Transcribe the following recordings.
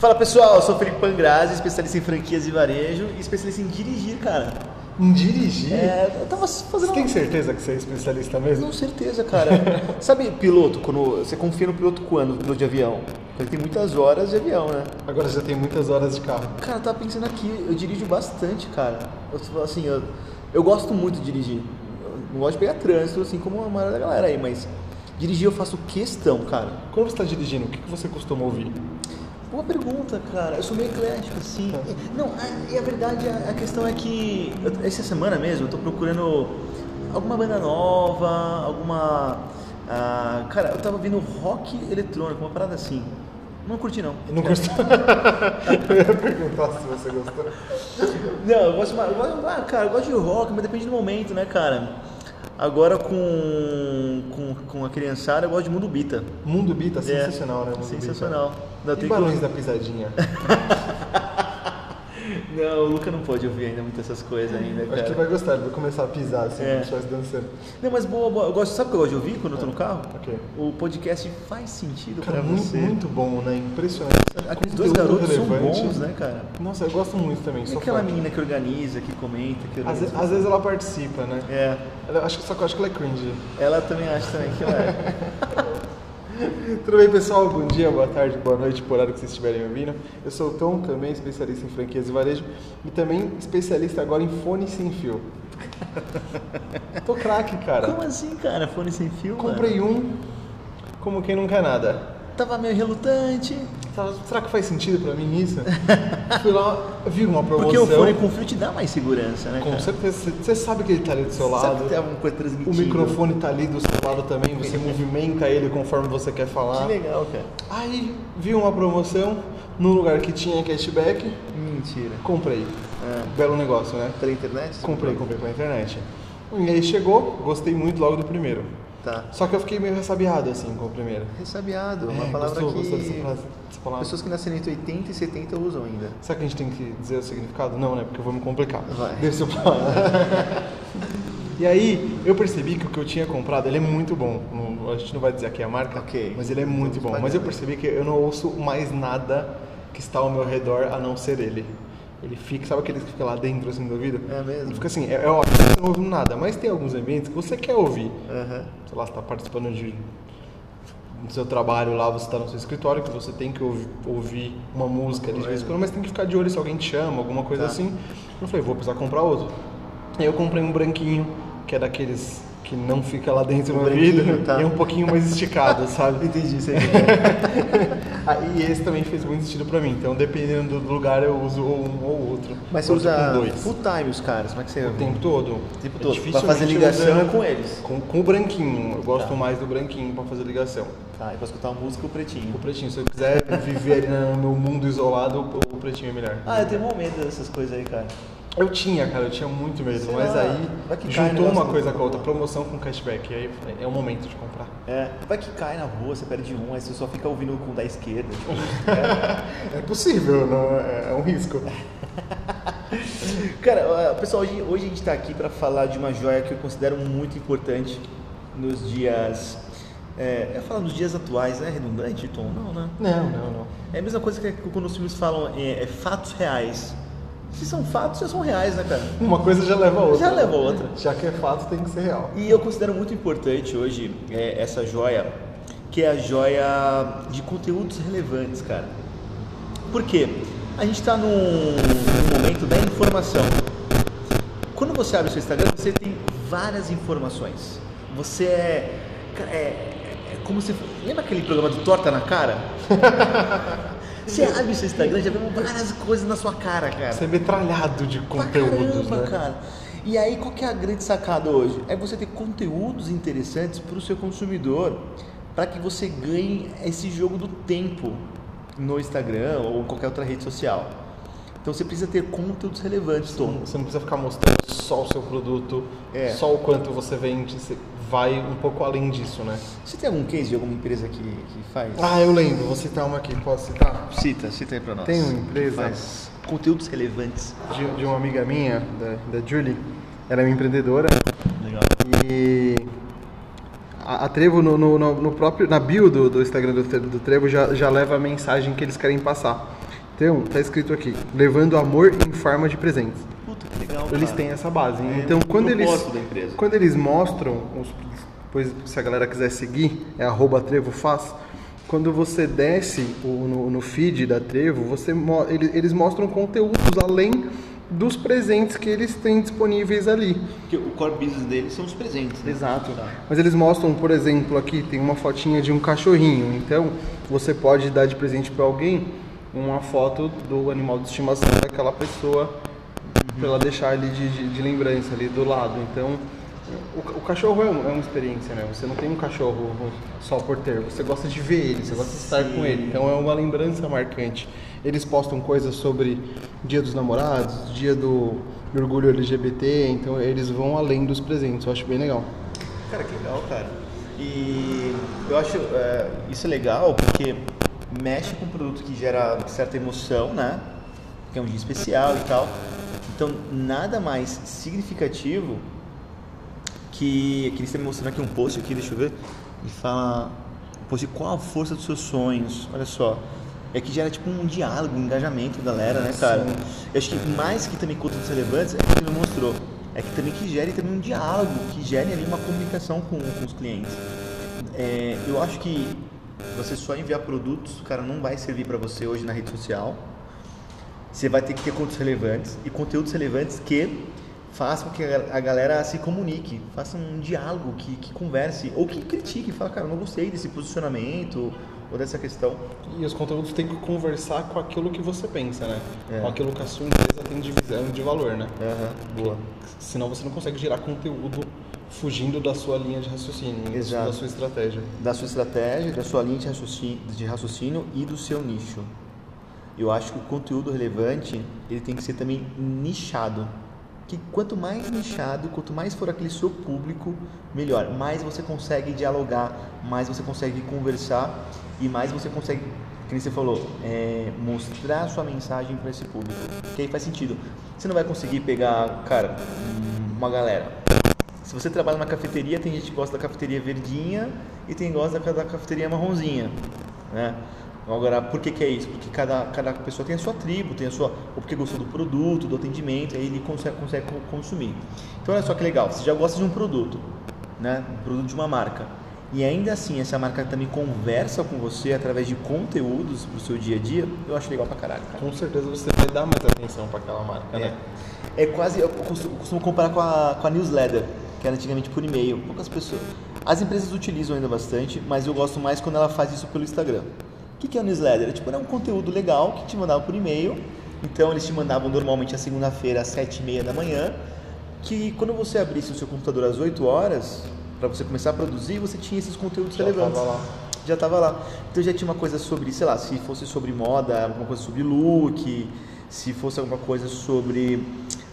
Fala pessoal, eu sou o Felipe Pangrazi, especialista em franquias e varejo e especialista em dirigir, cara. Em dirigir? É, eu tava fazendo. Você tem certeza que você é especialista mesmo? Com certeza, cara. Sabe piloto, quando você confia no piloto quando? No piloto de avião? Porque ele tem muitas horas de avião, né? Agora já tem muitas horas de carro. Cara, eu tava pensando aqui, eu dirijo bastante, cara. Eu, assim, eu, eu gosto muito de dirigir. Eu não gosto de pegar trânsito, assim como a maioria da galera aí, mas dirigir eu faço questão, cara. Quando você está dirigindo, o que você costuma ouvir? Boa pergunta, cara. Eu sou meio eclético, assim. Não, a, e a verdade, a, a questão é que eu- essa semana mesmo eu tô procurando alguma banda nova, alguma. ah, cara, eu tava vendo rock eletrônico, uma parada assim. Não curti não. Não gostou? eu ia perguntar se você gostou. Não, eu gosto mais. Eu gosto, ah, cara, eu gosto de rock, mas depende do momento, né, cara? Agora com, com, com a criançada eu gosto de Mundo Bita. Mundo Bita, É, sensacional, né? Mundo sensacional. Não, Bita. tem E que- Balões da Pisadinha? Não, o Luca não pode ouvir ainda muitas essas coisas ainda, Acho que cara. ele vai gostar, ele vai começar a pisar assim, É. como se dançando. Não, mas boa, boa. Eu gosto, sabe o que eu gosto de ouvir quando eu tô no carro? Ok. O podcast faz sentido Cara, pra muito, você. muito bom, né? Impressionante. Aqueles dois garotos são bons, né, cara? Nossa, eu gosto muito também. E aquela fã. menina que organiza, que comenta, que Às, organiza. ve- às vezes ela participa, né? É, Ela, acho, só que eu acho que ela é cringe. ela também acha também que ela é. Tudo bem, pessoal? Bom dia, boa tarde, boa noite, por horário que vocês estiverem ouvindo. Eu sou o Tom, também especialista em franquias e varejo e também especialista agora em fone sem fio. Tô craque, cara. Como assim, cara? Fone sem fio, mano? Comprei um, como quem não quer nada. Tava meio relutante. Será que faz sentido pra mim isso? Fui lá, vi uma promoção. Porque o fone com fio te dá mais segurança, né, Com cara? certeza, você sabe que ele tá ali do seu Sabe lado. que tem alguma coisa O transmitindo. microfone tá ali do seu lado também, você movimenta ele conforme você quer falar. Que legal, cara. Aí vi uma promoção no lugar que tinha cashback, Mentira. comprei. É. Belo negócio, né? Pela internet? Comprei, comprei pela internet. E aí chegou, gostei muito logo do primeiro. Tá. Só que eu fiquei meio ressabiado assim com o primeiro. Ressabiado, uma É, palavra gostou, que... gostou dessa frase- palavra? Pessoas que nasceram entre 80 e 70 usam ainda. Será que a gente tem que dizer o significado? Não, né? Porque eu vou me complicar. Vai. Deixa eu falar. E aí, eu percebi que o que eu tinha comprado, ele é muito bom. A gente não vai dizer aqui a marca, Ok. mas ele é muito bom. Mas eu percebi que eu não ouço mais nada que está ao meu redor a não ser ele. Ele fica, sabe aquele que fica lá dentro assim do ouvido? É mesmo? Ele fica assim, é, é ótimo, você não ouve nada, mas tem alguns ambientes que você quer ouvir. Aham. Sei lá, você está participando de do seu trabalho lá, você está no seu escritório, que você tem que ouvi- ouvir uma música ali de vez em quando, mas tem que ficar de olho se alguém te chama, alguma coisa Tá. assim. Eu falei, vou precisar comprar outro. Aí eu comprei um branquinho, que é daqueles que não fica lá dentro no branquinho, ouvido, tá. e é um pouquinho mais esticado, sabe? Entendi, sei. Aí esse também fez muito sentido pra mim, então dependendo do lugar eu uso ou um ou outro. Mas você usa full time os caras, como é que você O tempo todo. O tempo É todo. dificilmente Pra fazer ligação é com eles. Com, com o branquinho, eu gosto Tá. mais do branquinho pra fazer ligação. Tá, e pra escutar uma música, o pretinho. O pretinho, se eu quiser viver ali no meu mundo isolado, o pretinho é melhor. Ah, eu tenho um medo dessas coisas aí, cara. Eu tinha, cara, eu tinha muito medo, Sei mas lá, aí vai que juntou uma coisa com a outra, promoção com cashback, e aí eu falei, é o momento de comprar. É, vai que cai na rua, você perde um, aí você só fica ouvindo com o da esquerda. Tipo, É possível, não é, é um risco. Cara, pessoal, hoje, hoje a gente tá aqui pra falar de uma joia que eu considero muito importante nos dias. É, eu falo nos dias atuais, é redundante, Tom? Não, né? Não, não, não. É a mesma coisa que quando os filmes falam é, é fatos reais. Se são fatos, já são reais, né, cara? Uma coisa já leva a outra. Já leva a outra. Já que é fato, tem que ser real. E eu considero muito importante hoje é, essa joia, que é a joia de conteúdos relevantes, cara. Por quê? A gente está num, num momento da informação. Quando você abre o seu Instagram, você tem várias informações. Você é. É, é como se. Lembra aquele programa do Torta na Cara? Você abre o seu Instagram, já vê várias coisas na sua cara, cara. Você é metralhado de conteúdos, caramba, né? cara. E aí, qual que é a grande sacada hoje? É você ter conteúdos interessantes para o seu consumidor, para que você ganhe esse jogo do tempo no Instagram ou qualquer outra rede social. Então você precisa ter conteúdos relevantes, Tom. Você não precisa ficar mostrando só o seu produto, É. só o quanto você vende, você vai um pouco além disso, né? Você tem algum case de alguma empresa que, que faz? Ah, eu lembro, vou citar uma aqui, posso citar? Cita, cita aí para nós. Tem uma empresa- que faz conteúdos relevantes. De, de uma amiga minha, da, da Julie, ela é uma empreendedora Legal. e a, a Trevo no, no, no- próprio, na bio do, do Instagram do, do Trevo já, já leva a mensagem que eles querem passar. Então, tá escrito aqui, levando amor em forma de presentes. Legal. Eles cara. têm essa base. É então, quando eles, quando eles mostram, os, depois se a galera quiser seguir, é arroba Trevo Faz. Quando você desce o- no, no feed da Trevo, você, mo- ele- eles mostram conteúdos além dos presentes que eles têm disponíveis ali. Porque o core business deles são os presentes. Né? Exato. Tá. Mas eles mostram, por exemplo, aqui tem uma fotinha de um cachorrinho. Então, você pode dar de presente para alguém uma foto do animal de estimação daquela pessoa ela deixar ali de, de- de lembrança ali do lado. Então, o, o cachorro é, um- é uma experiência, né? Você não tem um cachorro só por ter, você gosta de ver ele, você gosta de estar com ele. Então, é uma lembrança marcante. Eles postam coisas sobre Dia dos Namorados, Dia do Orgulho LGBT, então eles vão além dos presentes. Eu acho bem legal. Cara, que legal, cara. E eu acho é, isso é legal porque mexe com um produto que gera certa emoção, né? Que é um dia especial e tal. Então, nada mais significativo que, eles estão me mostrando aqui um post aqui, deixa eu ver, e fala, post, qual a força dos seus sonhos? Olha só. É que gera tipo um diálogo, um engajamento, galera, né, cara? Eu acho que mais que também conteúdos relevantes é o que ele mostrou. É que também que gere também um diálogo, que gere ali uma comunicação com, com os clientes. É, eu acho que você só enviar produtos, cara, não vai servir para você hoje na rede social. Você vai ter que ter conteúdos relevantes e conteúdos relevantes que façam com que a galera se comunique, faça um diálogo, que, que converse ou que critique, fala, cara, eu não gostei desse posicionamento ou dessa questão. E os conteúdos têm que conversar com aquilo que você pensa, né? É. Com aquilo que a sua empresa tem de visão de valor, né? boa. Senão você não consegue gerar conteúdo fugindo da sua linha de raciocínio, da sua- Exato. da sua estratégia. Da sua estratégia, da sua linha de raciocínio, de raciocínio e do seu nicho. Eu acho que o conteúdo relevante ele tem que ser também nichado. Que quanto mais nichado, quanto mais for aquele seu público, melhor. Mais você consegue dialogar, mais você consegue conversar e mais você consegue, nem você falou, é, mostrar sua mensagem para esse público. Que aí faz sentido. Você não vai conseguir pegar, cara, uma galera. Se você trabalha numa cafeteria, tem gente que gosta da cafeteria verdinha e tem gosta da cafeteria marronzinha, né? Agora, por que, que é isso? Porque cada, cada pessoa tem a sua tribo, tem a sua. Ou porque gostou do produto, do atendimento, aí ele consegue, consegue co- consumir. Então, olha só que legal, você já gosta de um produto, né? Um produto de uma marca. E ainda assim, essa marca também conversa com você através de conteúdos pro seu dia a dia, eu acho legal pra caralho, cara. Com certeza você vai dar mais atenção para aquela marca, É, né? é quase, eu costumo, costumo comparar com a, com a newsletter, que era antigamente por e-mail. Poucas pessoas. As empresas utilizam ainda bastante, mas eu gosto mais quando ela faz isso pelo Instagram. O que, é a newsletter? É, tipo, era um conteúdo legal que te mandava por e-mail. Então eles te mandavam normalmente a segunda-feira às sete e meia da manhã. Que quando você abrisse o seu computador às 8 horas, para você começar a produzir, você tinha esses conteúdos Já relevantes tava lá. já estava lá. Então já tinha uma coisa sobre, sei lá, se fosse sobre moda, alguma coisa sobre look, se fosse alguma coisa sobre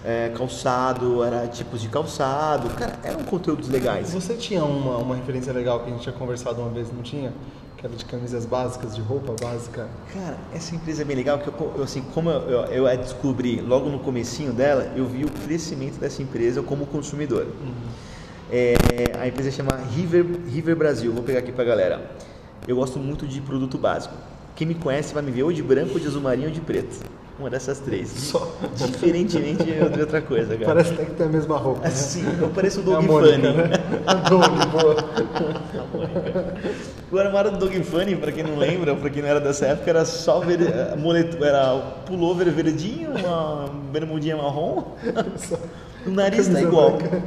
é, calçado, era tipos de calçado. Cara, eram conteúdos legais. Você tinha uma, uma referência legal que a gente tinha conversado uma vez, não tinha? Que era de camisas básicas, de roupa básica. Cara, essa empresa é bem legal, porque eu, assim, como eu, eu, eu a descobri logo no comecinho dela, eu vi o crescimento dessa empresa como consumidor. É, a empresa chama River, River Brasil, vou pegar aqui pra galera. Eu gosto muito de produto básico. Quem me conhece vai me ver ou de branco, ou de azul marinho ou de preto. Uma dessas três. Só. Diferentemente de outra coisa, cara. Parece até que tem a mesma roupa. né? Assim, eu pareço o É Dog Mônica, Funny. né? A boa. O armário do Dog Funny, pra quem não lembra, pra quem não era dessa época, era só ver, moleto, era pullover verdinho, uma bermudinha marrom. O nariz tá igual. branca.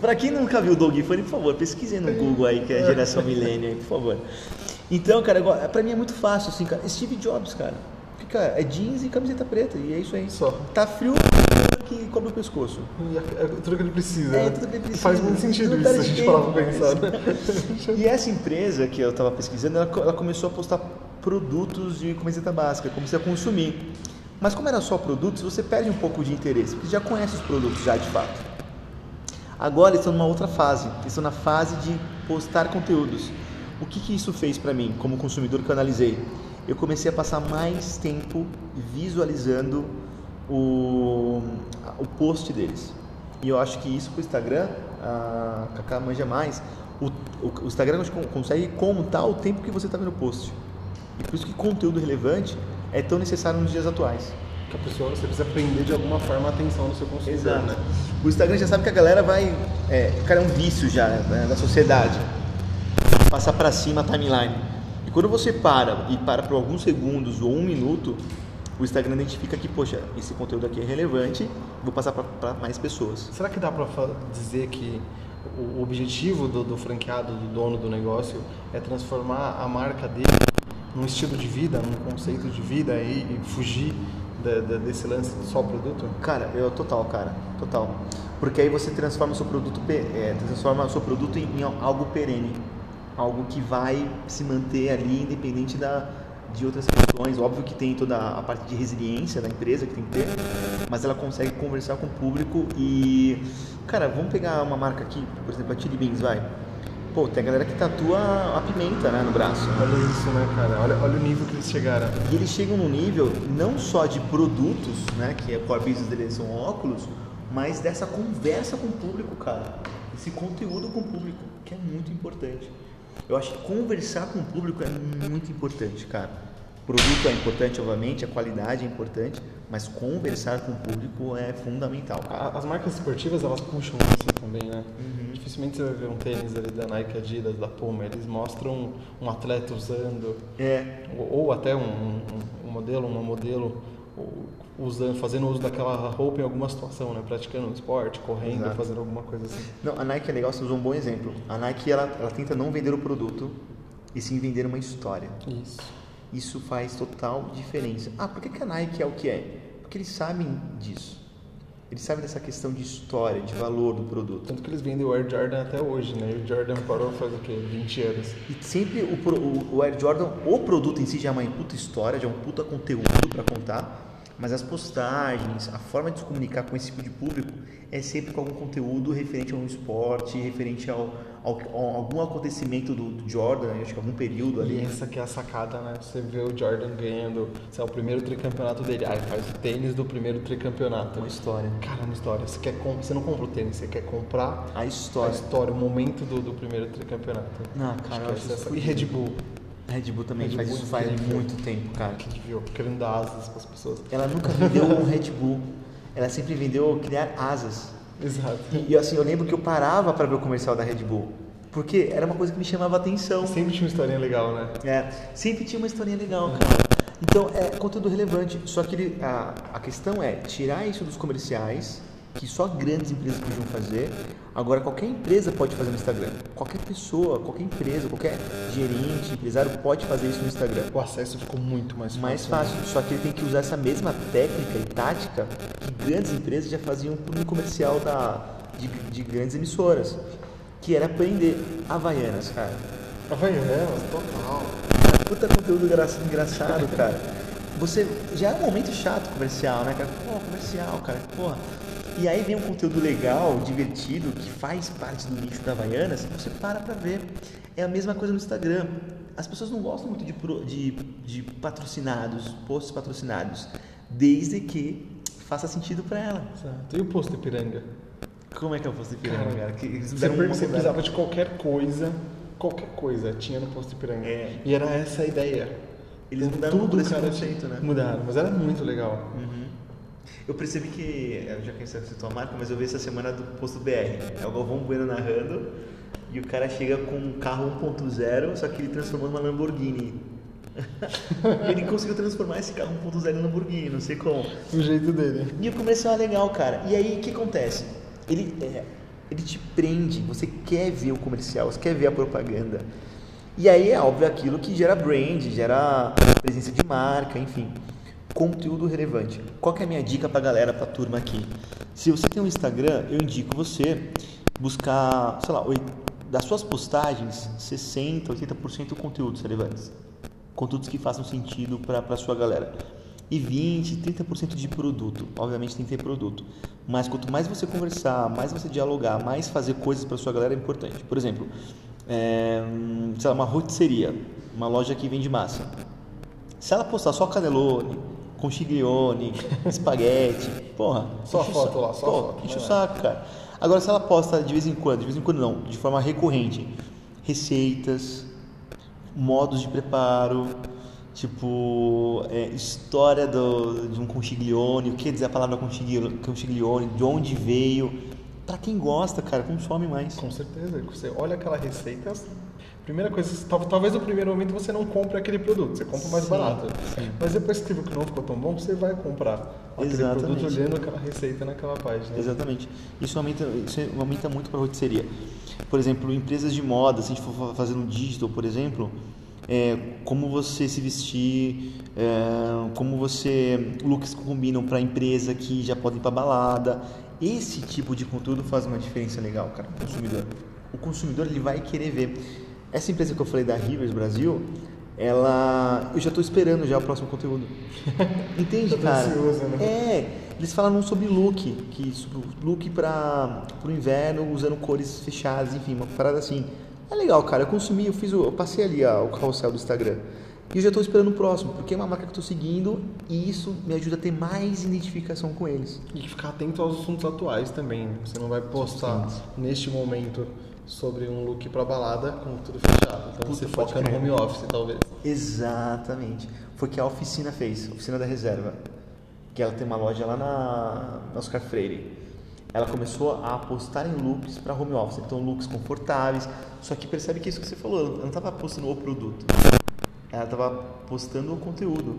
Pra quem nunca viu o Dog Funny, por favor, pesquisem no Google aí, que é a geração milênio aí, por favor. Então, cara, pra mim é muito fácil, assim, cara. Steve Jobs, cara. É jeans e camiseta preta, e é isso aí. Só. Tá frio, que cobre o pescoço. E é tudo que ele precisa. É, tudo que ele precisa. Faz muito sentido Não isso, a gente parar pra pensar, né? E essa empresa que eu estava pesquisando, ela, ela começou a postar produtos de camiseta básica, comecei a consumir. Mas como era só produtos, você perde um pouco de interesse, porque você já conhece os produtos já de fato. Agora eles estão numa outra fase, eles estão na fase de postar conteúdos. O que, que isso fez para mim, como consumidor que eu analisei? Eu comecei a passar mais tempo visualizando o, o post deles. E eu acho que isso para o Instagram, a Kaká manja mais, o, o, o Instagram con- consegue contar o tempo que você está vendo o post. E por isso que conteúdo relevante é tão necessário nos dias atuais. Que a pessoa, você precisa prender de alguma forma a atenção do seu consumidor, né? O Instagram já sabe que a galera vai. É, cara, é um vício já né, da sociedade. Passar pra cima a timeline. Quando você para e para por alguns segundos ou um minuto, o Instagram identifica que, poxa, esse conteúdo aqui é relevante, vou passar para mais pessoas. Será que dá para dizer que o objetivo do, do, franqueado, do dono do negócio, é transformar a marca dele num estilo de vida, num conceito de vida e, e fugir de, de, desse lance de só produto? Cara, eu total, cara, total. Porque aí você transforma o seu produto, é, transforma o seu produto em, em algo perene, algo que vai se manter ali independente da, de outras questões. Óbvio que tem toda a parte de resiliência da empresa que tem que ter, mas ela consegue conversar com o público e, cara, vamos pegar uma marca aqui, por exemplo, a Chili Beans, vai. Pô, tem a galera que tatua a pimenta né, no braço. Olha isso, né, cara? Olha, olha o nível que eles chegaram. E eles chegam no nível não só de produtos, né, que é core business deles são óculos, mas dessa conversa com o público, cara. Esse conteúdo com o público, que é muito importante. Eu acho que conversar com o público é muito importante, cara. O produto é importante, obviamente, a qualidade é importante, mas conversar com o público é fundamental. Cara. As marcas esportivas, elas puxam isso também, né? Uhum. Dificilmente você vai ver um tênis ali da Nike, Adidas, da Puma, eles mostram um atleta usando, é. ou, ou até um, um, um modelo, uma modelo usando, fazendo uso daquela roupa em alguma situação, né? Praticando um esporte, correndo, Exato. fazendo alguma coisa assim. Não, a Nike é legal, você usou um bom exemplo. A Nike, ela, ela tenta não vender o produto e sim vender uma história. Isso. Isso faz total diferença. Ah, por que, que a Nike é o que é? Porque eles sabem disso. Eles sabem dessa questão de história, de valor do produto. Tanto que eles vendem o Air Jordan até hoje, né? O Jordan parou faz o quê? 20 anos. E sempre o, o, o Air Jordan, o produto em si já é uma puta história, já é um puta conteúdo para contar mas as postagens, a forma de se comunicar com esse tipo de público é sempre com algum conteúdo referente a um esporte, referente ao, ao, a algum acontecimento do, do, Jordan, acho que algum período ali. E essa que é a sacada, né? Você vê o Jordan ganhando, sei lá, o primeiro tricampeonato dele, aí faz o tênis do primeiro tricampeonato. Uma história. Cara, uma história. Você, quer você não compra o tênis, você quer comprar a história, a história o momento do, do primeiro tricampeonato. Não, cara, acho eu acho essa... E Red Bull. Red Bull também Red faz Bull isso faz muito tempo, cara. Que viu, querendo dar asas para as pessoas. Ela nunca vendeu um Red Bull. Ela sempre vendeu criar asas. Exato. E, e assim, eu lembro que eu parava para ver o comercial da Red Bull. Porque era uma coisa que me chamava atenção. Sempre tinha uma historinha legal, né? É, sempre tinha uma historinha legal, cara. Então, é conteúdo relevante. Só que ele, a, a questão é tirar isso dos comerciais que só grandes empresas podiam fazer. Agora qualquer empresa pode fazer no Instagram. Qualquer pessoa, qualquer empresa, qualquer gerente, empresário pode fazer isso no Instagram. O acesso ficou muito mais fácil. Mais fácil. Né? Só que ele tem que usar essa mesma técnica e tática que grandes empresas já faziam no comercial da, de, de grandes emissoras. Que era aprender Havaianas, cara. Havaianas, total. Puta conteúdo engraçado, cara. Você já é um momento chato comercial, né, cara? Pô, comercial, cara. Porra e aí vem um conteúdo legal, divertido, que faz parte do nicho da Havaianas, você para pra ver. É a mesma coisa no Instagram. As pessoas não gostam muito de, de, de patrocinados, posts patrocinados, desde que faça sentido para ela. Exato. E o post Ipiranga? Como é que é o post Ipiranga, cara? cara? Que você, você precisava de qualquer coisa, qualquer coisa tinha no post Ipiranga. É. E era essa a ideia. Eles mudaram tudo esse conceito, né? Mudaram, mas era muito legal. Uhum. Eu percebi que, já que você citou a marca, mas eu vi essa semana do Posto BR. É o Galvão Bueno narrando e o cara chega com um carro 1.0, só que ele transformou numa Lamborghini. ele conseguiu transformar esse carro 1.0 em Lamborghini, não sei como. O jeito dele. E o comercial é legal, cara. E aí o que acontece? Ele, é, ele te prende, você quer ver o comercial, você quer ver a propaganda. E aí é óbvio aquilo que gera brand, gera presença de marca, enfim conteúdo relevante. Qual é a minha dica para a galera, para a turma aqui? Se você tem um Instagram, eu indico você buscar, sei lá, das suas postagens, 60, 80% conteúdos relevantes. Conteúdos que façam sentido para a sua galera. E 20, 30% de produto. Obviamente tem que ter produto. Mas quanto mais você conversar, mais você dialogar, mais fazer coisas para sua galera é importante. Por exemplo, é, sei lá, uma rotisseria, uma loja que vende massa. Se ela postar só canelone, com chiglione, espaguete. Porra. Só foto lá, só Pô, foto. Enche o saco, cara. Agora, se ela posta de vez em quando, de vez em quando não, de forma recorrente, receitas, modos de preparo, Tipo, é, história do, de um conchiglione, o que dizer a palavra conchigli- conchiglione, de onde veio. Pra quem gosta, cara, consome mais. Com certeza. Você olha aquela receita, primeira coisa, tal- talvez no primeiro momento você não compre aquele produto, você compra mais Sim, barato. sim. Mas depois que você viu que não ficou tão bom, você vai comprar aquele Exatamente. produto olhando aquela receita naquela página. Exatamente. Isso aumenta, isso aumenta muito para a rotisseria. Por exemplo, empresas de moda, se a gente for fazer no digital, por exemplo, é, como você se vestir, é, como você looks que combinam para empresa que já pode ir para balada. Esse tipo de conteúdo faz uma diferença legal, cara, o consumidor. O consumidor ele vai querer ver. Essa empresa que eu falei da Rivers Brasil, ela, eu já estou esperando já o próximo conteúdo. Entende, cara? ansioso, né? É, eles falaram sobre look, que look para o inverno usando cores fechadas, enfim, uma parada assim. É legal, cara. Eu consumi, eu fiz, o- eu passei ali ó, o carrossel do Instagram. E eu já estou esperando o próximo, porque é uma marca que eu estou seguindo e isso me ajuda a ter mais identificação com eles. E ficar atento aos assuntos atuais também. né? Você não vai postar neste momento sobre um look pra balada com tudo fechado. Então Puta, você pode foca no home office, talvez. Exatamente. Foi o que a oficina fez, a oficina da reserva. Que ela tem uma loja lá na, na Oscar Freire. Ela começou a apostar em looks para home office, então looks confortáveis. Só que percebe que é isso que você falou, ela não estava postando o produto, ela estava postando o conteúdo.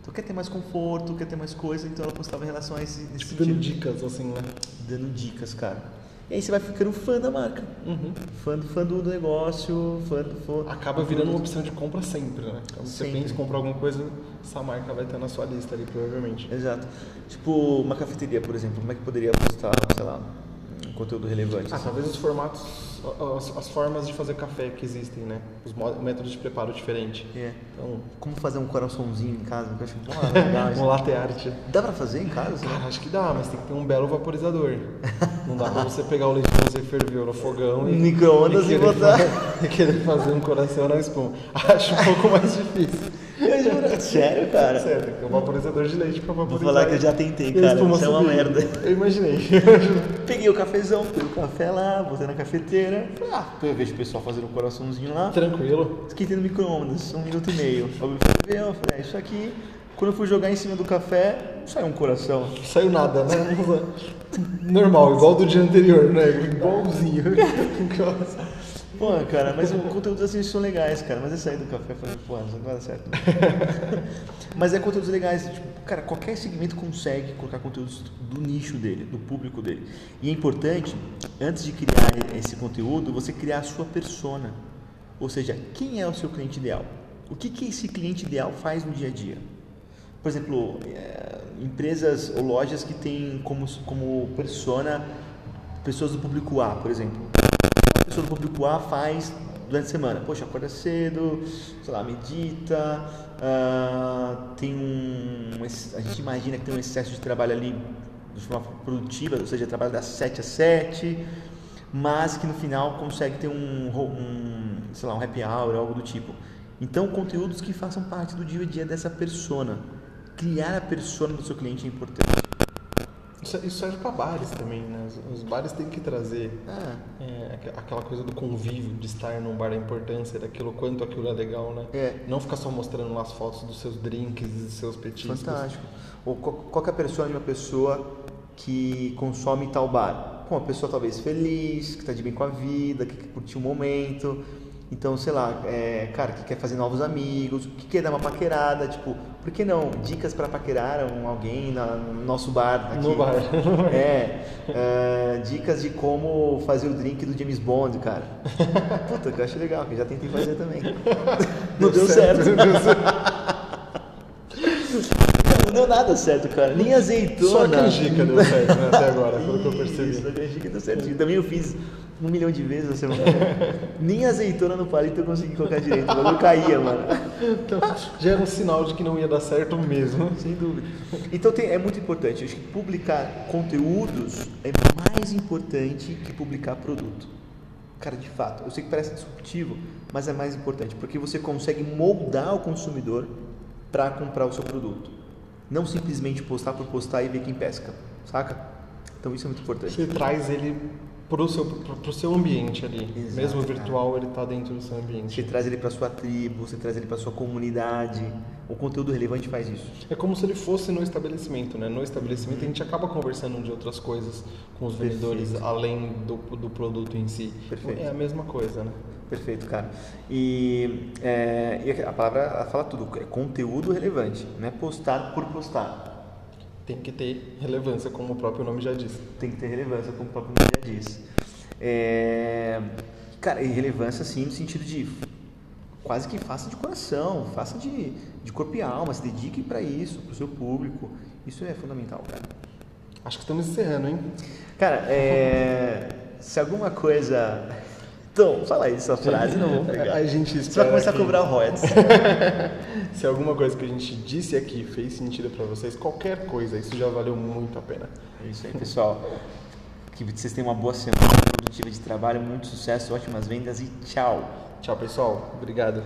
Então quer ter mais conforto, quer ter mais coisa, então ela postava em relação a esse, nesse Dando sentido. dicas, assim, né? Dando dicas, cara. E aí você vai ficando fã da marca, Uhum. fã, do- fã do negócio, fã, fã Acaba virando uma opção de compra sempre, né? Você Sempre. pensa em comprar alguma coisa, essa marca vai estar na sua lista ali, provavelmente. Exato. Tipo, uma cafeteria, por exemplo, como é que poderia postar, sei lá, conteúdo relevante? Ah, talvez os formatos, as, as formas de fazer café que existem, né? Os métodos de preparo diferente. É. Então, Como fazer um coraçãozinho em casa, que eu acho muito legal. um latte art. Dá pra fazer em casa? Cara, acho que dá, mas tem que ter um belo vaporizador. Não dá pra você pegar o leite que você ferveu no fogão e. Micro-ondas e querer botar. fa- E querer fazer um coração na espuma. Acho um pouco mais difícil. Sério, cara? Sério, ter um vaporizador de leite pra Vou vaporizar. falar que eu já tentei, cara. Isso é uma subir. merda. Eu imaginei. Peguei o cafezão, peguei o café lá, botei na cafeteira. Falei, ah, eu vejo o pessoal fazendo um coraçãozinho lá. Tranquilo. Esquentei no micro-ondas, um minuto e meio. Eu falei, eu falei, é isso aqui. Quando eu fui jogar em cima do café, saiu um coração. Saiu nada, né? Normal, igual do dia anterior, né? Igualzinho. Pô, cara, mas o conteúdo assim são legais, cara. Mas eu saí do café e falei, pô, isso não vai dar certo. mas é conteúdos legais. Tipo, cara, qualquer segmento consegue colocar conteúdos do nicho dele, do público dele. E é importante, antes de criar esse conteúdo, você criar a sua persona. Ou seja, quem é o seu cliente ideal? O que, que esse cliente ideal faz no dia a dia? Por exemplo, é, empresas ou lojas que têm como, como persona pessoas do público A, por exemplo. A pessoa do público A faz durante a semana. Poxa, acorda cedo, sei lá, medita, ah, tem um. A gente imagina que tem um excesso de trabalho ali de forma produtiva, ou seja, trabalha das 7 às 7, mas que no final consegue ter um, um sei lá, um happy hour, algo do tipo. Então, conteúdos que façam parte do dia a dia dessa persona. Criar a persona do seu cliente é importante. Isso, isso serve pra bares também, né? Os, bares têm que trazer é, aqu- aquela coisa do convívio, de estar num bar, a importância daquilo, quanto aquilo é legal, né? É. Não ficar só mostrando lá as fotos dos seus drinks e dos seus petiscos. Fantástico. Ou qual, que é a persona de uma pessoa que consome tal bar? Pô, uma pessoa talvez feliz, que está de bem com a vida, que quer curtir o momento. Então, sei lá, é, cara, que quer fazer novos amigos, que quer dar uma paquerada, tipo, por que não? Dicas para paquerar um, alguém na- no nosso bar aqui. No bar. É, é, dicas de como fazer o drink do James Bond, cara. Puta, que eu acho legal, que eu já tentei fazer também. Não deu certo. Deu certo. Não deu nada certo, cara. Nem azeitona. Só a canjica deu certo, né? Até agora, pelo que eu percebi. Isso, a canjica deu certinho. Também eu fiz um milhão de vezes essa semana. Nem azeitona no palito eu consegui colocar direito. O bagulho caía, mano. Então, já era um sinal de que não ia dar certo mesmo. Sem dúvida. Então tem- é muito importante. Acho que publicar conteúdos é mais importante que publicar produto. Cara, de fato, eu sei que parece disruptivo, mas é mais importante porque você consegue moldar o consumidor para comprar o seu produto. Não simplesmente postar por postar e ver quem pesca, saca? Então isso é muito importante. Você traz ele pro seu, pro, pro seu ambiente ali. Exato, Mesmo cara. virtual, ele tá dentro do seu Você ambiente. traz ele para sua tribo, você traz ele para sua comunidade. O conteúdo relevante faz isso. É como se ele fosse no estabelecimento, né? No estabelecimento a gente acaba conversando de outras coisas com os Perfeito. vendedores, além do, do produto em si. Perfeito. É a mesma coisa, né? Perfeito, cara. E, é, e a palavra fala tudo, é conteúdo relevante, não é postar por postar. Tem que ter relevância, como o próprio nome já diz. Tem que ter relevância, como o próprio nome já diz. É, cara, e relevância assim no sentido de quase que faça de coração, faça de, de corpo e alma, se dedique para isso, para o seu público. Isso é fundamental, cara. Acho que estamos encerrando, hein? Cara, é, se alguma coisa. Então, fala aí essa frase, não vou pegar. A gente Você vai espera começar que- a cobrar royalties. Se alguma coisa que a gente disse aqui fez sentido pra vocês, qualquer coisa, isso já valeu muito a pena. É isso aí, pessoal. Que vocês tenham uma boa semana produtiva de trabalho, muito sucesso, ótimas vendas e tchau. Tchau, pessoal. Obrigado.